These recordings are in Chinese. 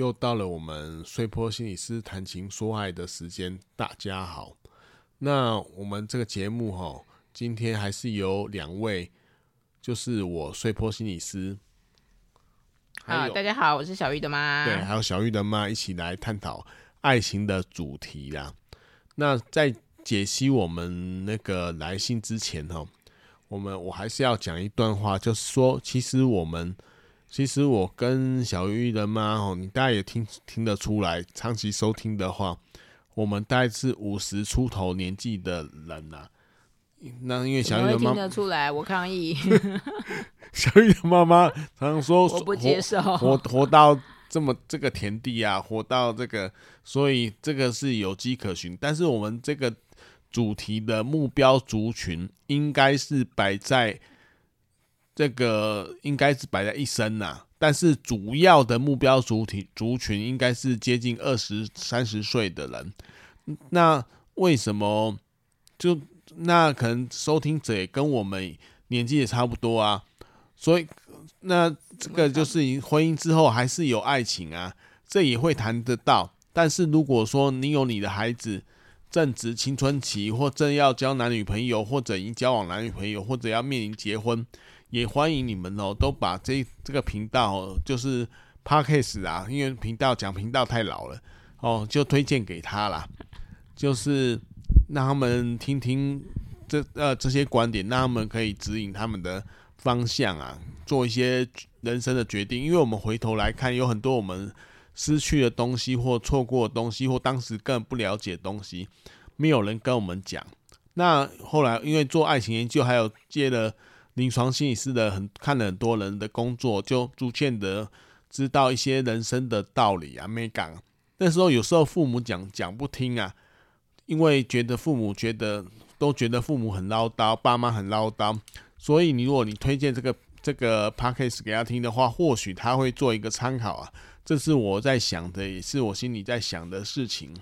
又到了我们碎坡心理师谈情说爱的时间，大家好。那我们这个节目哈，今天还是有两位，就是我碎坡心理师。好，大家好，我是小玉的妈。对，还有小玉的妈一起来探讨爱情的主题啦。那在解析我们那个来信之前哈，我们我还是要讲一段话，就是说，其实我们。其实我跟小玉的妈哦，你大概也听听得出来，长期收听的话，我们大概是五十出头年纪的人呐、啊。那因为小玉的妈听得出来，我抗议。小玉的妈妈常常说，我不接受，活活到这么这个田地啊，活到这个，所以这个是有迹可循。但是我们这个主题的目标族群，应该是摆在。这个应该是摆在一生呐，但是主要的目标主体族群应该是接近二十三十岁的人。那为什么就那可能收听者也跟我们年纪也差不多啊？所以那这个就是婚姻之后还是有爱情啊，这也会谈得到。但是如果说你有你的孩子正值青春期，或正要交男女朋友，或者已经交往男女朋友，或者要面临结婚。也欢迎你们哦，都把这这个频道就是 Podcast 啊，因为频道讲频道太老了哦，就推荐给他啦，就是让他们听听这呃这些观点，让他们可以指引他们的方向啊，做一些人生的决定。因为我们回头来看，有很多我们失去的东西，或错过的东西，或当时更不了解的东西，没有人跟我们讲。那后来因为做爱情研究，还有借了。临床心理师的很看了很多人的工作，就逐渐的知道一些人生的道理啊。没讲那时候，有时候父母讲讲不听啊，因为觉得父母觉得都觉得父母很唠叨，爸妈很唠叨，所以你如果你推荐这个这个 podcast 给他听的话，或许他会做一个参考啊。这是我在想的，也是我心里在想的事情。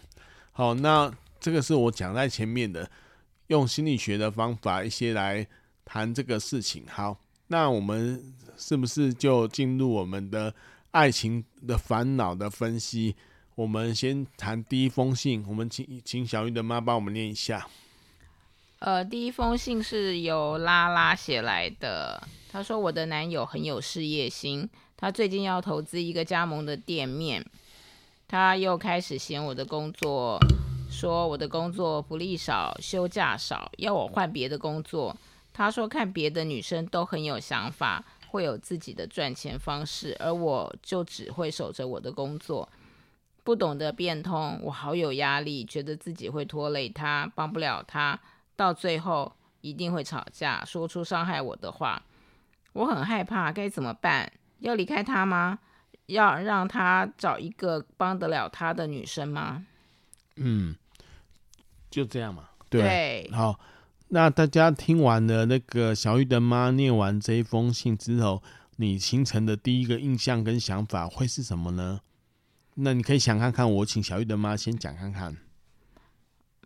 好，那这个是我讲在前面的，用心理学的方法一些来。谈这个事情，好，那我们是不是就进入我们的爱情的烦恼的分析？我们先谈第一封信，我们请请小玉的妈帮我们念一下。呃，第一封信是由拉拉写来的，他说：“我的男友很有事业心，他最近要投资一个加盟的店面，他又开始嫌我的工作，说我的工作福利少，休假少，要我换别的工作。”他说：“看别的女生都很有想法，会有自己的赚钱方式，而我就只会守着我的工作，不懂得变通。我好有压力，觉得自己会拖累他，帮不了他，到最后一定会吵架，说出伤害我的话。我很害怕，该怎么办？要离开他吗？要让他找一个帮得了他的女生吗？嗯，就这样嘛。对，对好。”那大家听完了那个小玉的妈念完这一封信之后，你形成的第一个印象跟想法会是什么呢？那你可以想看看，我请小玉的妈先讲看看。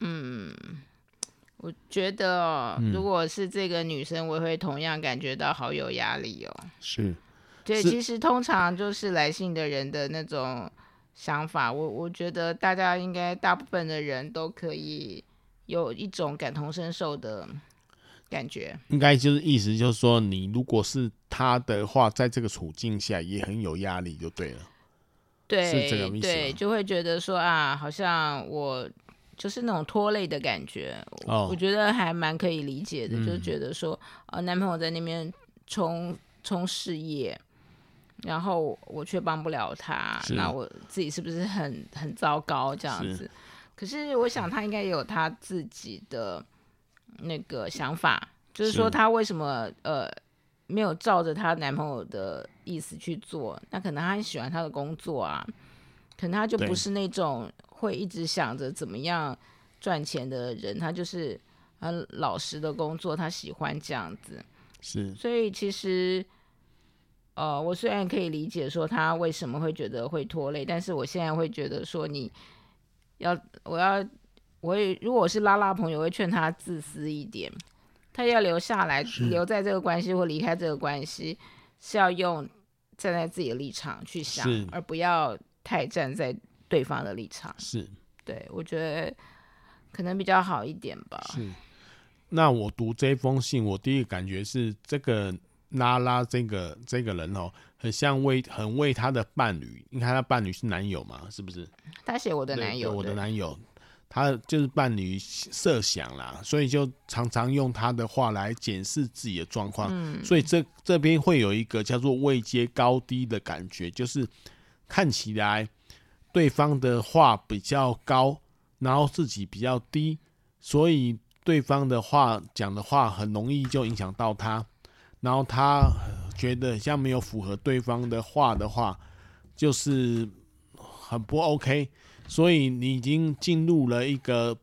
嗯，我觉得如果是这个女生，我会同样感觉到好有压力哦。是，对，其实通常就是来信的人的那种想法，我我觉得大家应该大部分的人都可以。有一种感同身受的感觉，应该就是意思就是说，你如果是他的话，在这个处境下也很有压力，就对了。对，是这个意思。对，就会觉得说啊，好像我就是那种拖累的感觉。哦，我觉得还蛮可以理解的，嗯、就觉得说，呃，男朋友在那边冲冲事业，然后我却帮不了他，那我自己是不是很很糟糕这样子？是，可是我想他应该有他自己的那个想法，就是说他为什么呃。没有照着她男朋友的意思去做，那可能她很喜欢他的工作啊，可能他就不是那种会一直想着怎么样赚钱的人，他就是很老实的工作，他喜欢这样子。是，所以其实，呃，我虽然可以理解说他为什么会觉得会拖累，但是我现在会觉得说你要，我要，我也，如果我是拉拉朋友，我会劝他自私一点。他要留下来，留在这个关系或离开这个关系，是要用站在自己的立场去想，而不要太站在对方的立场。是，对，我觉得可能比较好一点吧。是。那我读这封信，我第一个感觉是，这个拉拉这个这个人哦，很像为很为他的伴侣，你看他伴侣是男友嘛，是不是？他写我的男友，我的男友。他就是伴侣设想啦，所以就常常用他的话来检视自己的状况，嗯，所以这这边会有一个叫做位阶高低的感觉，就是看起来对方的话比较高，然后自己比较低，所以对方的话讲的话很容易就影响到他，然后他觉得像没有符合对方的话的话，就是很不 OK。所以你已经进入了一个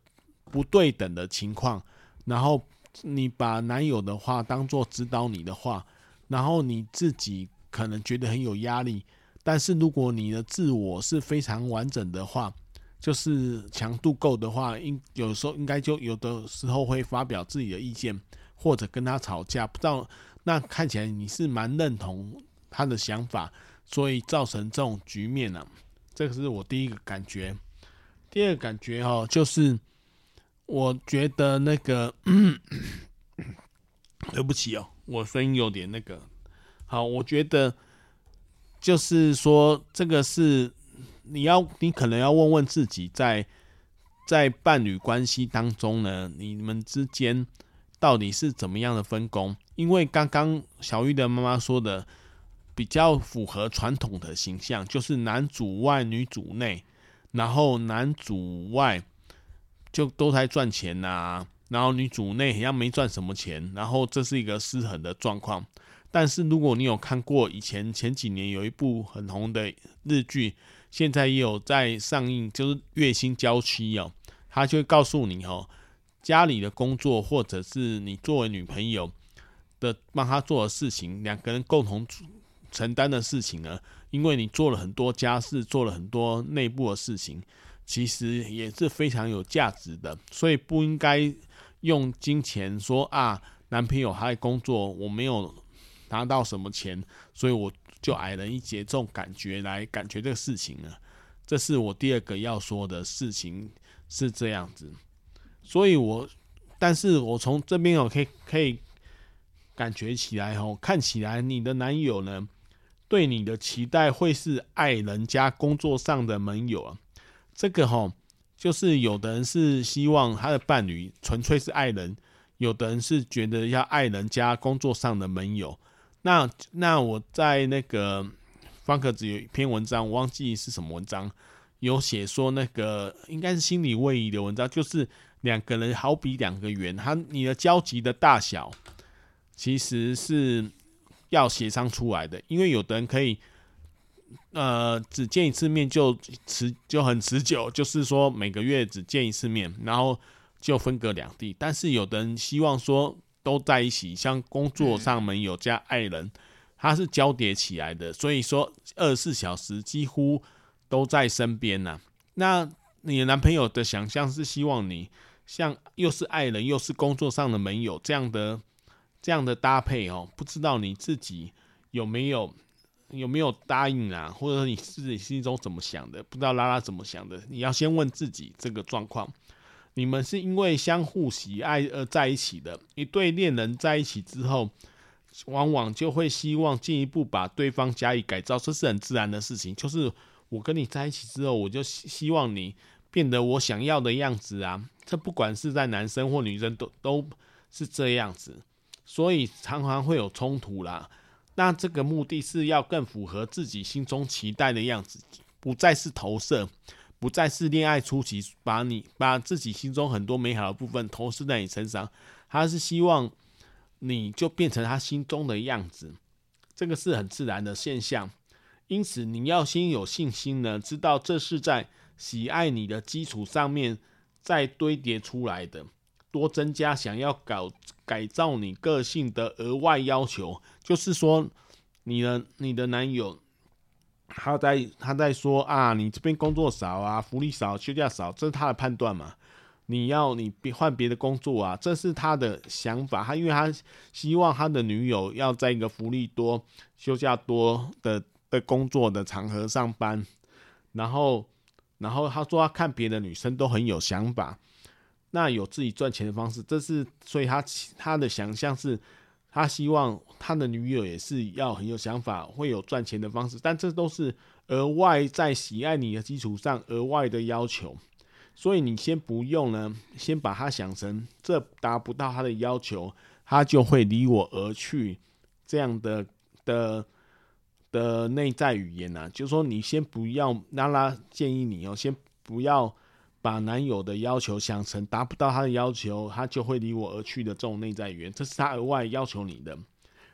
不对等的情况，然后你把男友的话当做指导你的话，然后你自己可能觉得很有压力。但是如果你的自我是非常完整的话，就是强度够的话，应有时候应该就有的时候会发表自己的意见，或者跟他吵架。不知道那看起来你是蛮认同他的想法，所以造成这种局面呢、啊？这个是我第一个感觉，第二个感觉哦，就是我觉得那个，对不起哦，我声音有点那个。好，我觉得就是说，这个是你要，你可能要问问自己，在在伴侣关系当中呢，你们之间到底是怎么样的分工？因为刚刚小玉的妈妈说的。比较符合传统的形象，就是男主外女主内，然后男主外就都在赚钱呐、然后女主内好像没赚什么钱，然后这是一个失衡的状况。但是如果你有看过以前前几年有一部很红的日剧，现在也有在上映，就是《月薪娇妻》哦，他就会告诉你哦，家里的工作或者是你作为女朋友的帮他做的事情，两个人共同。承担的事情呢，因为你做了很多家事，做了很多内部的事情，其实也是非常有价值的，所以不应该用金钱说啊，男朋友还在工作，我没有拿到什么钱，所以我就矮人一截，这种感觉来感觉这个事情呢，这是我第二个要说的事情是这样子，所以我，但是我从这边我可以可以感觉起来哦，看起来你的男友呢。对你的期待会是爱人加工作上的盟友啊，这个齁，就是有的人是希望他的伴侣纯粹是爱人，有的人是觉得要爱人加工作上的盟友。那那我在那个方格子有一篇文章，我忘记是什么文章，有写说那个应该是心理位移的文章，就是两个人好比两个圆，他你的交集的大小其实是。要协商出来的，因为有的人可以，呃，只见一次面就持就很持久，就是说每个月只见一次面，然后就分隔两地。但是有的人希望说都在一起，像工作上盟友加爱人，他是交叠起来的，所以说二十四小时几乎都在身边呐。那你的男朋友的想象是希望你像又是爱人又是工作上的盟友这样的。这样的搭配哦，不知道你自己有没有有没有答应啊？或者说你自己心中怎么想的？不知道拉拉怎么想的？你要先问自己这个状况。你们是因为相互喜爱而在一起的。一对恋人在一起之后，往往就会希望进一步把对方加以改造，这是很自然的事情。就是我跟你在一起之后，我就希希望你变得我想要的样子啊。这不管是在男生或女生都都是这样子，所以常常会有冲突啦。那这个目的是要更符合自己心中期待的样子，不再是投射，不再是恋爱初期把你把自己心中很多美好的部分投射在你身上，他是希望你就变成他心中的样子，这个是很自然的现象。因此，你要先有信心呢，知道这是在喜爱你的基础上面再堆叠出来的。多增加想要搞改造你个性的额外要求，就是说，你的你的男友他在他在说啊，你这边工作少啊，福利少，休假少，这是他的判断嘛？你要你别换别的工作啊，这是他的想法。他因为他希望他的女友要在一个福利多、休假多的的工作的场合上班，然后然后他说他看别的女生都很有想法。那有自己赚钱的方式，这是所以他他的想象是，他希望他的女友也是要很有想法，会有赚钱的方式，但这都是额外在喜爱你的基础上额外的要求，所以你先不用呢，先把他想成这达不到他的要求，他就会离我而去，这样的的的内在语言啊，就是说你先不要，拉拉建议你哦，先不要。把男友的要求想成达不到他的要求，他就会离我而去的这种内在语言，这是他额外要求你的。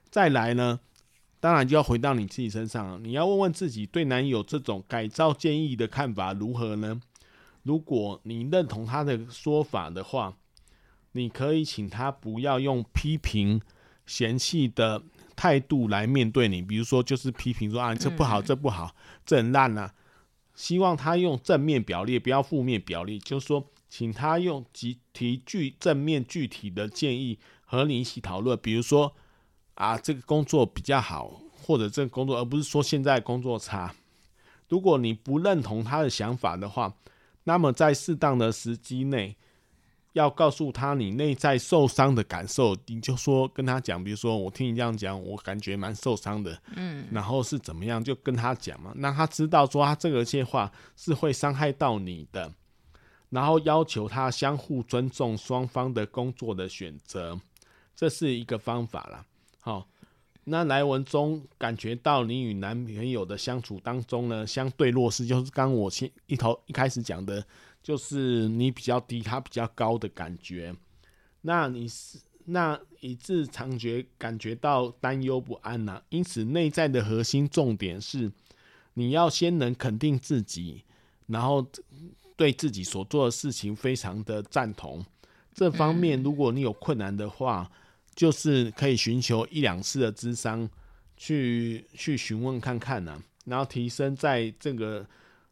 再来呢，当然就要回到你自己身上了，你要问问自己，对男友这种改造建议的看法如何呢？如果你认同他的说法的话，你可以请他不要用批评、嫌弃的态度来面对你，比如说就是批评说啊，这不好，这不好，这很烂啊。希望他用正面表列，不要负面表列。就是说，请他用集提具正面具体的建议和你一起讨论。比如说，啊，这个工作比较好，或者这个工作，而不是说现在工作差。如果你不认同他的想法的话，那么在适当的时机内。要告诉他你内在受伤的感受，你就说跟他讲，比如说我听你这样讲，我感觉蛮受伤的，嗯，然后是怎么样，就跟他讲嘛，让他知道说他这个些话是会伤害到你的，然后要求他相互尊重双方的工作的选择，这是一个方法啦。好，那来文中感觉到你与男朋友的相处当中呢，相对弱势，就是刚我先一头一开始讲的。就是你比较低，他比较高的感觉，那你是那以致常觉感觉到担忧不安呐、啊。因此，内在的核心重点是，你要先能肯定自己，然后对自己所做的事情非常的赞同。这方面，如果你有困难的话，就是可以寻求一两次的咨商去去询问看看呢、啊，然后提升在这个。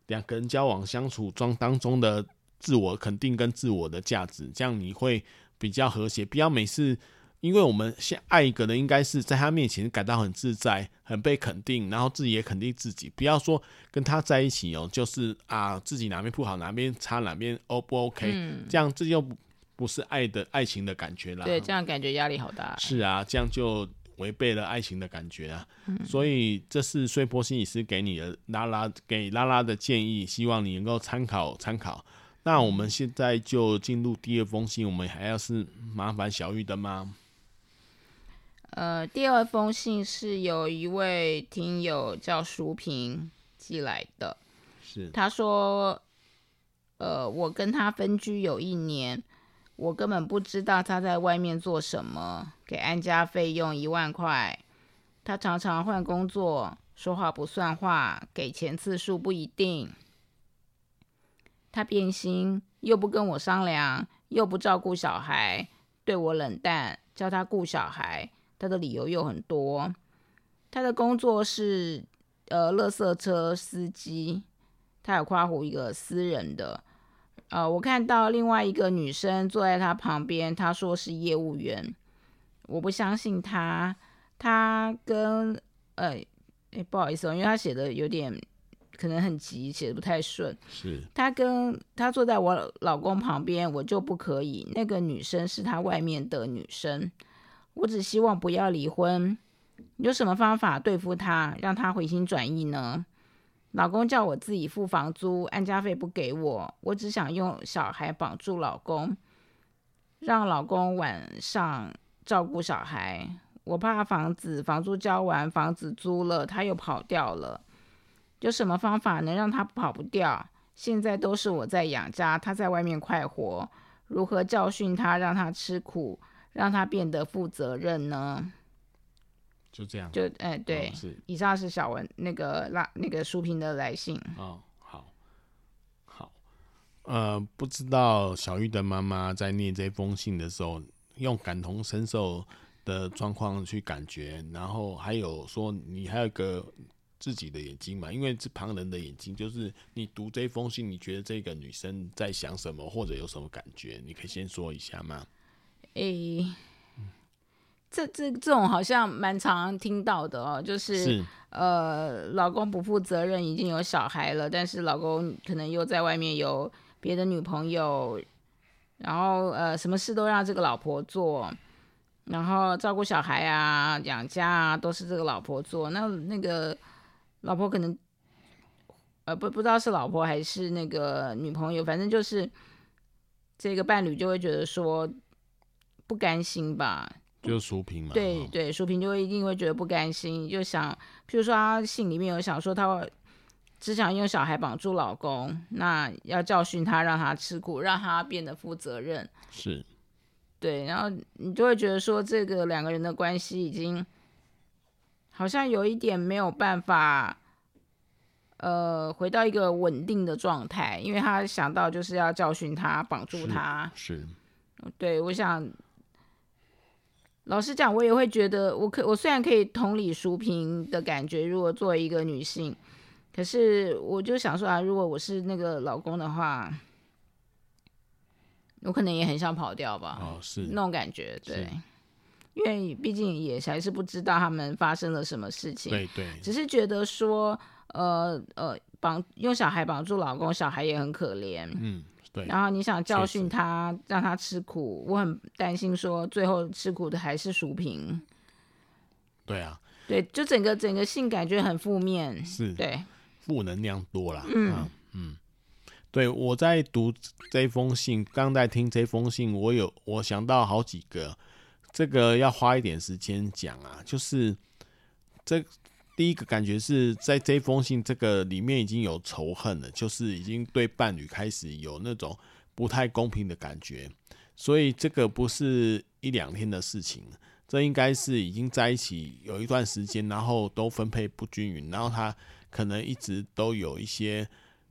两个人交往相处中当中的自我肯定跟自我的价值，这样你会比较和谐。不要每次，因为我们先爱一个人，应该是在他面前感到很自在、很被肯定，然后自己也肯定自己。不要说跟他在一起哦，就是啊，自己哪边不好，哪边差，哪边 O 不 OK？嗯，这样这就不是爱的爱情的感觉了。对，这样感觉压力好大。是啊，这样就。违背了爱情的感觉啊，嗯、所以这是碎波心理师给你的拉拉给拉拉的建议，希望你能够参考参考。那我们现在就进入第二封信，我们还要是麻烦小玉的吗？呃，第二封信是有一位听友叫淑萍寄来的，是他说，呃，我跟他分居有一年。我根本不知道他在外面做什么，给安家费用一万块。他常常换工作，说话不算话，给钱次数不一定。他变心，又不跟我商量，又不照顾小孩，对我冷淡，叫他顾小孩，他的理由又很多。他的工作是呃，垃圾车司机，他有夸胡一个私人的。呃，我看到另外一个女生坐在他旁边，她说是业务员，我不相信他，他跟呃，哎，不好意思哦，因为他写的有点可能很急，写的不太顺。是。他跟他坐在我老公旁边，我就不可以。那个女生是他外面的女生，我只希望不要离婚。有什么方法对付他，让他回心转意呢？老公叫我自己付房租，安家费不给我，我只想用小孩绑住老公，让老公晚上照顾小孩。我怕房子房租交完，房子租了，他又跑掉了。有什么方法能让他跑不掉？现在都是我在养家，他在外面快活。如何教训他，让他吃苦，让他变得负责任呢？就这样，就哎、欸，对，哦、是以上是小文那个拉那个书评的来信。哦，好，好，呃，不知道小玉的妈妈在念这封信的时候，用感同身受的状况去感觉，然后还有说你还有一个自己的眼睛嘛，因为是旁人的眼睛，就是你读这封信，你觉得这个女生在想什么，或者有什么感觉？你可以先说一下吗？诶、欸。这这这种好像蛮常听到的哦，就是，是呃，老公不负责任，已经有小孩了，但是老公可能又在外面有别的女朋友，然后呃，什么事都让这个老婆做，然后照顾小孩啊、养家啊，都是这个老婆做。那那个老婆可能，呃，不不知道是老婆还是那个女朋友，反正就是这个伴侣就会觉得说不甘心吧。就淑萍嘛，对对，淑萍就会一定会觉得不甘心，就想，譬如说他信里面有想说，他只想用小孩绑住老公，那要教训他，让他吃苦，让他变得负责任，是，对，然后你就会觉得说，这个两个人的关系已经好像有一点没有办法，呃，回到一个稳定的状态，因为他想到就是要教训他，绑住他，是，是对，我想。老实讲，我也会觉得，我可我虽然可以同理淑萍的感觉，如果作为一个女性，可是我就想说啊，如果我是那个老公的话，我可能也很想跑掉吧。哦，是。那种感觉，对，因为毕竟也还是不知道他们发生了什么事情，对对，只是觉得说，呃呃，绑用小孩绑住老公，小孩也很可怜，嗯。对，然后你想教训他，让他吃苦，我很担心说最后吃苦的还是淑萍。对啊，对，就整个整个性感觉很负面，是，对，负能量多了。嗯、啊、嗯，对，我在读这封信，刚在听这封信，我有我想到好几个，这个要花一点时间讲啊，就是这。第一个感觉是在这封信这个里面已经有仇恨了，就是已经对伴侣开始有那种不太公平的感觉，所以这个不是一两天的事情，这应该是已经在一起有一段时间，然后都分配不均匀，然后他可能一直都有一些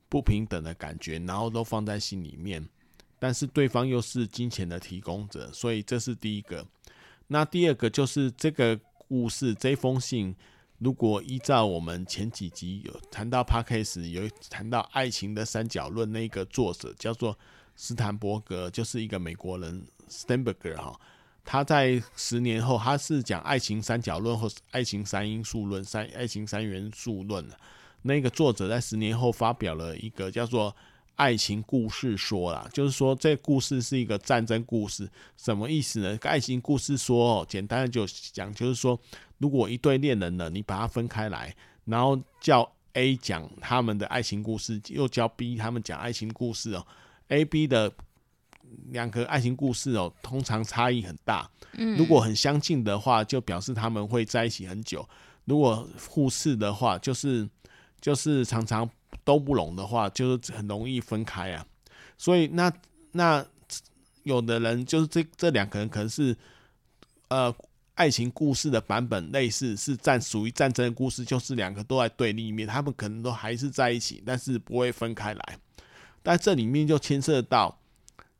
不平等的感觉，然后都放在心里面，但是对方又是金钱的提供者，所以这是第一个。那第二个就是这个故事这封信。如果依照我们前几集有谈到 Podcast 有谈到爱情的三角论，那个作者叫做斯坦伯格，就是一个美国人 s t e n b e r g e r 哈，他在十年后，他是讲爱情三角论或爱情三因素论、三爱情三元素论。那个作者在十年后发表了一个叫做爱情故事说啦，就是说这故事是一个战争故事，什么意思呢？爱情故事说，简单的就讲，就是说。如果一对恋人呢，你把它分开来，然后叫 A 讲他们的爱情故事，又叫 B 他们讲爱情故事哦。A、B 的两个爱情故事哦，通常差异很大。嗯如果很相近的话，就表示他们会在一起很久；如果互斥的话，就是就是常常都不拢的话，就是很容易分开啊。所以那那有的人就是这这两个人可能是呃。爱情故事的版本类似是战属于战争的故事，就是两个都在对立面，他们可能都还是在一起，但是不会分开来。但这里面就牵涉到，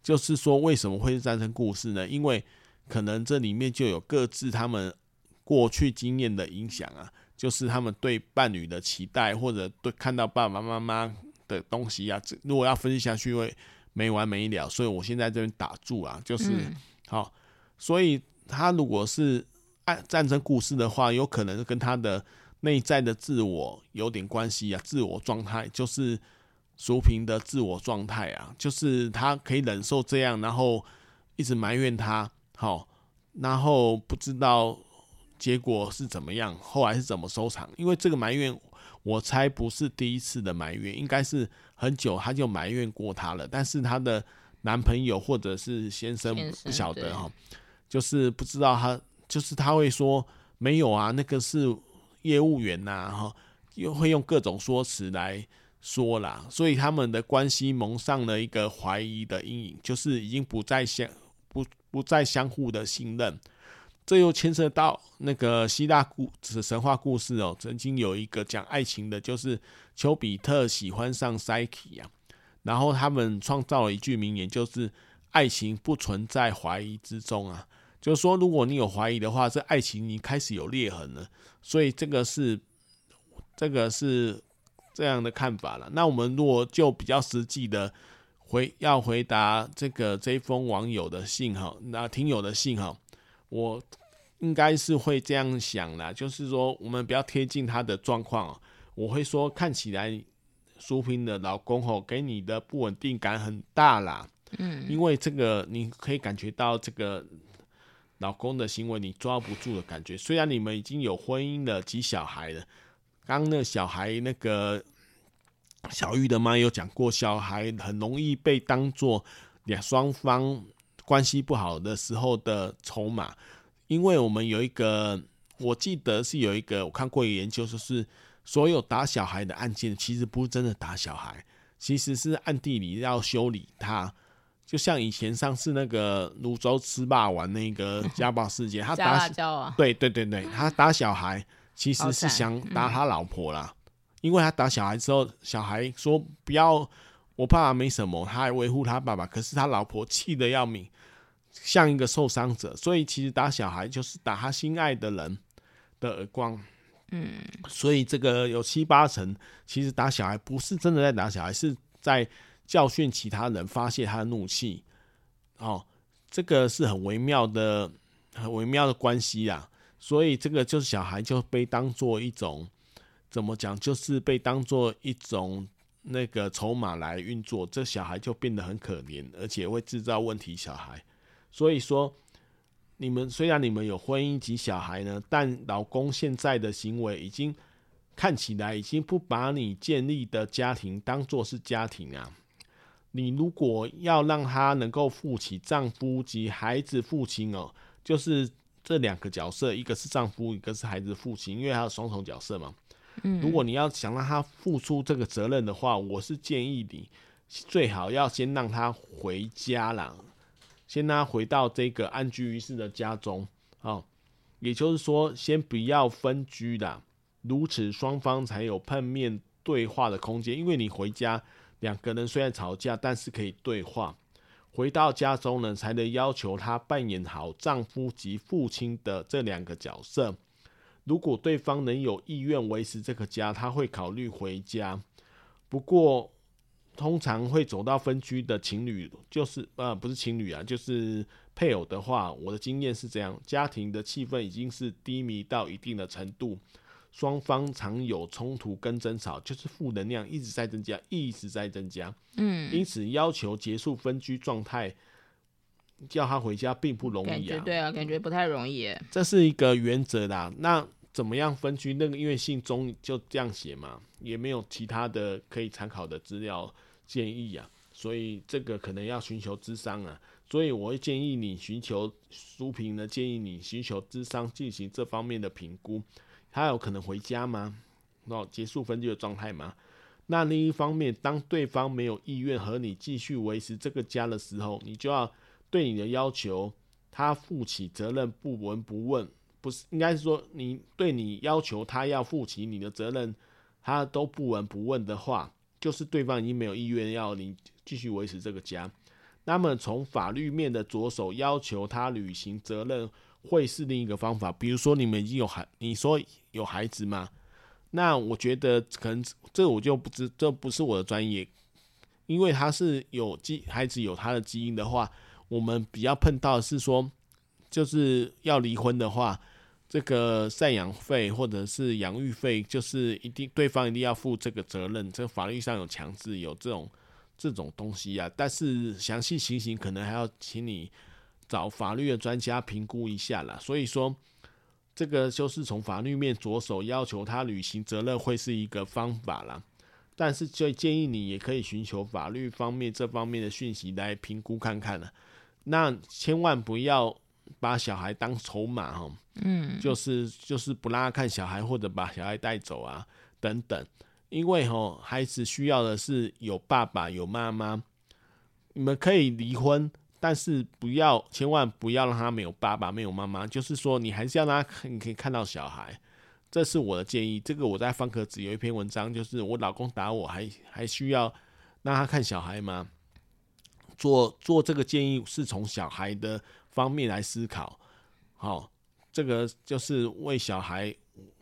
就是说为什么会是战争故事呢？因为可能这里面就有各自他们过去经验的影响啊，就是他们对伴侣的期待，或者对看到爸爸妈妈的东西啊，如果要分析下去会没完没了，所以我现在这边打住啊，就是、嗯、好，所以。他如果是爱战争故事的话，有可能跟他的内在的自我有点关系啊，自我状态就是淑萍的自我状态啊，就是她可以忍受这样，然后一直埋怨他，好，然后不知道结果是怎么样，后来是怎么收场？因为这个埋怨，我猜不是第一次的埋怨，应该是很久他就埋怨过他了，但是她的男朋友或者是先生不晓得哈，就是不知道他，就是他会说没有啊，那个是业务员呐，哈，又会用各种说辞来说啦，所以他们的关系蒙上了一个怀疑的阴影，就是已经不再相不不再相互的信任。这又牵涉到那个希腊故神话故事哦，曾经有一个讲爱情的，就是丘比特喜欢上赛提啊，然后他们创造了一句名言，就是爱情不存在怀疑之中啊，就是说如果你有怀疑的话，这爱情已经开始有裂痕了，所以这个是这个是这样的看法了。那我们如果就比较实际的回要回答这个这封网友的信哈，那听友的信哈。我应该是会这样想啦，就是说我们比较贴近他的状况。我会说，看起来淑萍的老公吼给你的不稳定感很大啦。嗯，因为这个你可以感觉到这个老公的行为你抓不住的感觉。虽然你们已经有婚姻了及小孩了，刚那小孩那个小玉的妈有讲过，小孩很容易被当做两双方。关系不好的时候的筹码，因为我们有一个，我记得是有一个，我看过一个研究，就是所有打小孩的案件，其实不是真的打小孩，其实是暗地里要修理他。就像以前上次那个泸州吃霸王那个家暴事件，他打啊，对对对对，他打小孩其实是想打他老婆啦，因为他打小孩之后，小孩说不要。我爸爸没什么，他还维护他爸爸，可是他老婆气得要命，像一个受伤者。所以其实打小孩就是打他心爱的人的耳光，嗯，所以这个有七八成，其实打小孩不是真的在打小孩，是在教训其他人，发泄他的怒气。哦，这个是很微妙的、很微妙的关系啊。所以这个就是小孩就被当做一种，怎么讲，就是被当做一种。那个筹码来运作，这小孩就变得很可怜，而且会制造问题。小孩，所以说，你们虽然你们有婚姻及小孩呢，但老公现在的行为已经看起来已经不把你建立的家庭当做是家庭啊。你如果要让他能够负起丈夫及孩子父亲哦，就是这两个角色，一个是丈夫，一个是孩子父亲，因为他有双重角色嘛。嗯如果你要想让他付出这个责任的话，我是建议你最好要先让他回家啦，先让他回到这个安居于世的家中，哦，也就是说，先不要分居啦，如此双方才有碰面对话的空间。因为你回家，两个人虽然吵架，但是可以对话。回到家中呢，才能要求他扮演好丈夫及父亲的这两个角色。如果对方能有意愿维持这个家，他会考虑回家。不过，通常会走到分居的情侣，就是呃，不是情侣啊，就是配偶的话，我的经验是这样：家庭的气氛已经是低迷到一定的程度，双方常有冲突跟争吵，就是负能量一直在增加，一直在增加。嗯，因此要求结束分居状态。叫他回家并不容易啊，对啊，感觉不太容易。这是一个原则啦。那怎么样分居？那个因为信中就这样写嘛，也没有其他的可以参考的资料建议啊，所以这个可能要寻求智商啊。所以我会建议你寻求书评呢，建议你寻求智商进行这方面的评估。他有可能回家吗？那结束分居的状态吗？那另一方面，当对方没有意愿和你继续维持这个家的时候，你就要。对你的要求，他负起责任不闻不问，不是应该是说你对你要求他要负起你的责任，他都不闻不问的话，就是对方已经没有意愿要你继续维持这个家。那么从法律面的着手要求他履行责任，会是另一个方法。比如说你们已经有孩，你说有孩子吗？那我觉得可能这我就不知，这不是我的专业，因为他是有基孩子有他的基因的话。我们比较碰到是说，就是要离婚的话，这个赡养费或者是养育费，就是一定对方一定要负这个责任。这法律上有强制有这种这种东西啊，但是详细情形可能还要请你找法律的专家评估一下啦。所以说，这个就是从法律面着手要求他履行责任，会是一个方法啦。但是就建议你也可以寻求法律方面这方面的讯息来评估看看了。那千万不要把小孩当筹码哈，嗯，就是就是不让他看小孩或者把小孩带走啊等等，因为哈孩子需要的是有爸爸有妈妈，你们可以离婚。但是不要，千万不要让他没有爸爸，没有妈妈。就是说，你还是要让他，你可以看到小孩。这是我的建议。这个我在方格子有一篇文章，就是我老公打我还还需要让他看小孩吗？做做这个建议是从小孩的方面来思考。好，这个就是为小孩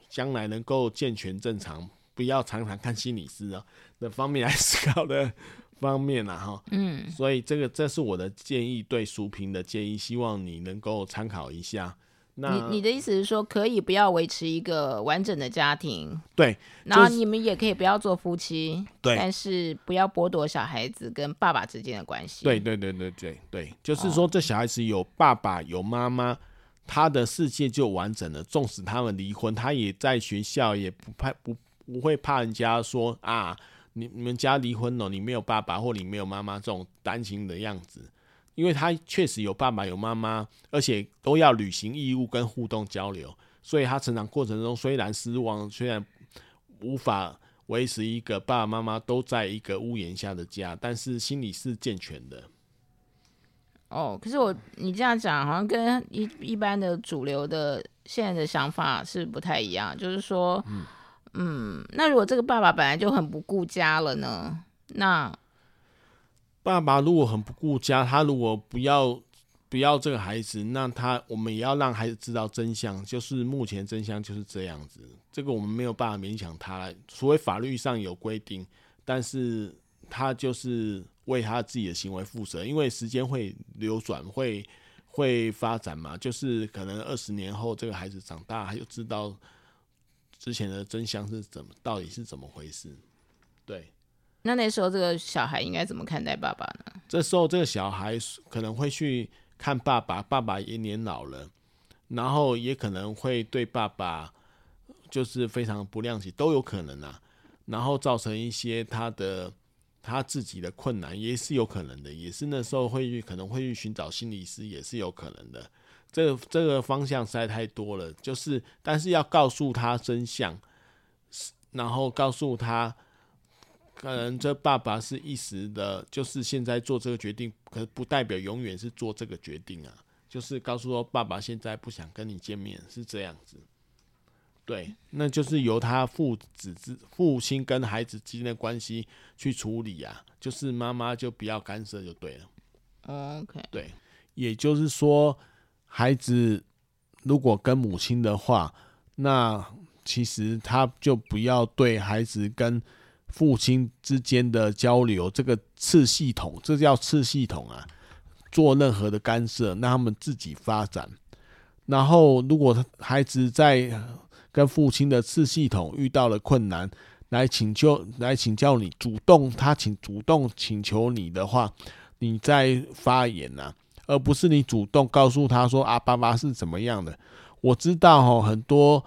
将来能够健全正常，不要常常看心理师啊的方面来思考的。方面啊，哈，嗯，所以这个这是我的建议，对淑萍的建议，希望你能够参考一下。那你你的意思是说，可以不要维持一个完整的家庭，对，然后你们也可以不要做夫妻，对，但是不要剥夺小孩子跟爸爸之间的关系。对对对对对对，就是说，这小孩子有爸爸有妈妈，他的世界就完整了。纵使他们离婚，他也在学校也不怕不不会怕人家说啊。你你们家离婚了，你没有爸爸或你没有妈妈，这种担心的样子，因为他确实有爸爸有妈妈，而且都要履行义务跟互动交流，所以他成长过程中虽然失望，虽然无法维持一个爸爸妈妈都在一个屋檐下的家，但是心理是健全的。哦，可是我你这样讲好像跟一一般的主流的现在的想法是不太一样，就是说，嗯。嗯，那如果这个爸爸本来就很不顾家了呢？那爸爸如果很不顾家，他如果不要不要这个孩子，那他我们也要让孩子知道真相，就是目前真相就是这样子。这个我们没有办法勉强他，除非法律上有规定，但是他就是为他自己的行为负责，因为时间会流转，会会发展嘛，就是可能二十年后这个孩子长大，他就知道。之前的真相是怎么？到底是怎么回事？对，那那时候这个小孩应该怎么看待爸爸呢？这时候这个小孩可能会去看爸爸，爸爸也年老了，然后也可能会对爸爸就是非常不谅解，都有可能啊。然后造成一些他的他自己的困难，也是有可能的，也是那时候会去可能会去寻找心理师，也是有可能的。这个这个方向实在太多了，就是但是要告诉他真相，然后告诉他，可能这爸爸是一时的，就是现在做这个决定，可不代表永远是做这个决定啊。就是告诉说，爸爸现在不想跟你见面，是这样子。对，那就是由他父子之父亲跟孩子之间的关系去处理啊，就是妈妈就不要干涉就对了。OK，对，也就是说。孩子如果跟母亲的话，那其实他就不要对孩子跟父亲之间的交流，这个次系统，这叫次系统啊，做任何的干涉，让他们自己发展。然后，如果孩子在跟父亲的次系统遇到了困难，来请求来请教你，主动他请主动请求你的话，你再发言呐、啊。而不是你主动告诉他说啊，爸爸是怎么样的。我知道哈，很多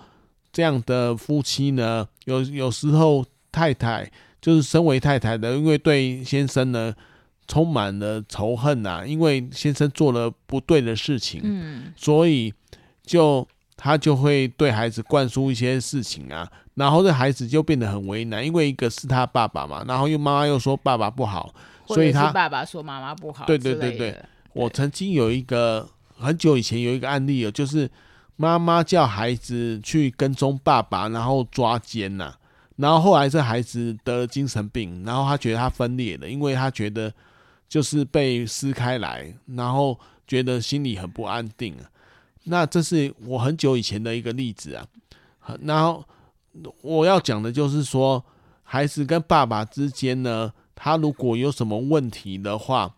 这样的夫妻呢，有有时候太太就是身为太太的，因为对先生呢充满了仇恨呐，因为先生做了不对的事情，嗯，所以就他就会对孩子灌输一些事情啊，然后这孩子就变得很为难，因为一个是他爸爸嘛，然后又妈妈又说爸爸不好，所以他爸爸说妈妈不好，对对对对。我曾经有一个很久以前有一个案例哦，就是妈妈叫孩子去跟踪爸爸，然后抓奸呐，然后后来这孩子得了精神病，然后他觉得他分裂了，因为他觉得就是被撕开来，然后觉得心里很不安定啊。那这是我很久以前的一个例子啊。然后我要讲的就是说，孩子跟爸爸之间呢，他如果有什么问题的话。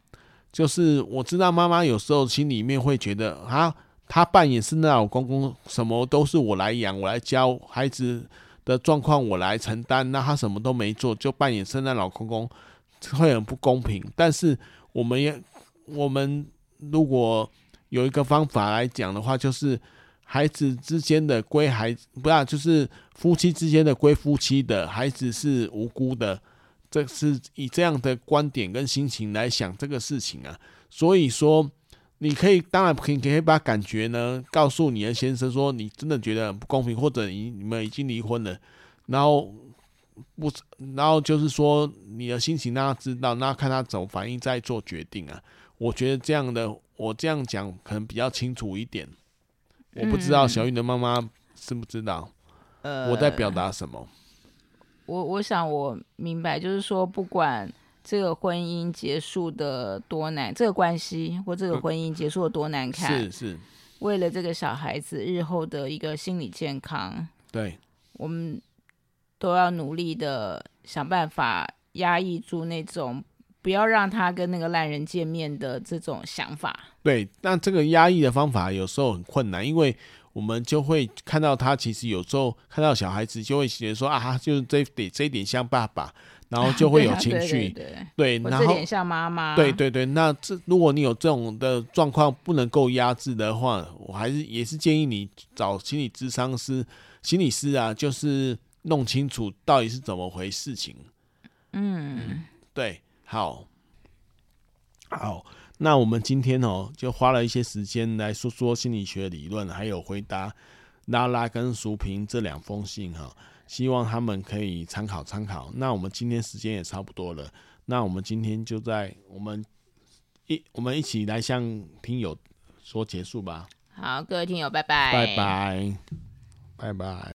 就是我知道妈妈有时候心里面会觉得啊，她扮演圣诞老公公，什么都是我来养，我来教孩子的状况，我来承担。那她什么都没做，就扮演圣诞老公公，会很不公平。但是我们也，我们如果有一个方法来讲的话，就是孩子之间的归孩子，不要就是夫妻之间的归夫妻的，孩子是无辜的。这是以这样的观点跟心情来想这个事情啊。所以说，你可以当然可以可以把感觉呢告诉你的先生，说你真的觉得很不公平，或者你你们已经离婚了，然后不，然后就是说你的心情让他知道，那看他怎么反应再做决定啊。我觉得这样的，我这样讲可能比较清楚一点。我不知道小玉的妈妈知不知道，我在表达什么？呃、我我想我明白，就是说，不管这个婚姻结束的多难，这个关系或这个婚姻结束的多难看，是是，为了这个小孩子日后的一个心理健康，对，我们都要努力的想办法压抑住那种。不要让他跟那个烂人见面的这种想法。对，那这个压抑的方法有时候很困难，因为我们就会看到他其实有时候看到小孩子就会觉得说啊，就是这点这一点像爸爸，然后就会有 情绪。对，对，对，对，然后这点像妈妈。对对对，那这如果你有这种的状况不能够压制的话，我还是也是建议你找心理咨商师、心理师啊，就是弄清楚到底是怎么回事情。嗯，嗯对。好，好，那我们今天哦，就花了一些时间来说说心理学理论，还有回答拉拉跟淑萍这两封信哈，希望他们可以参考参考。那我们今天时间也差不多了，那我们今天就在我们一我们一起来向听友说结束吧。好，各位听友，拜拜，拜拜，拜拜。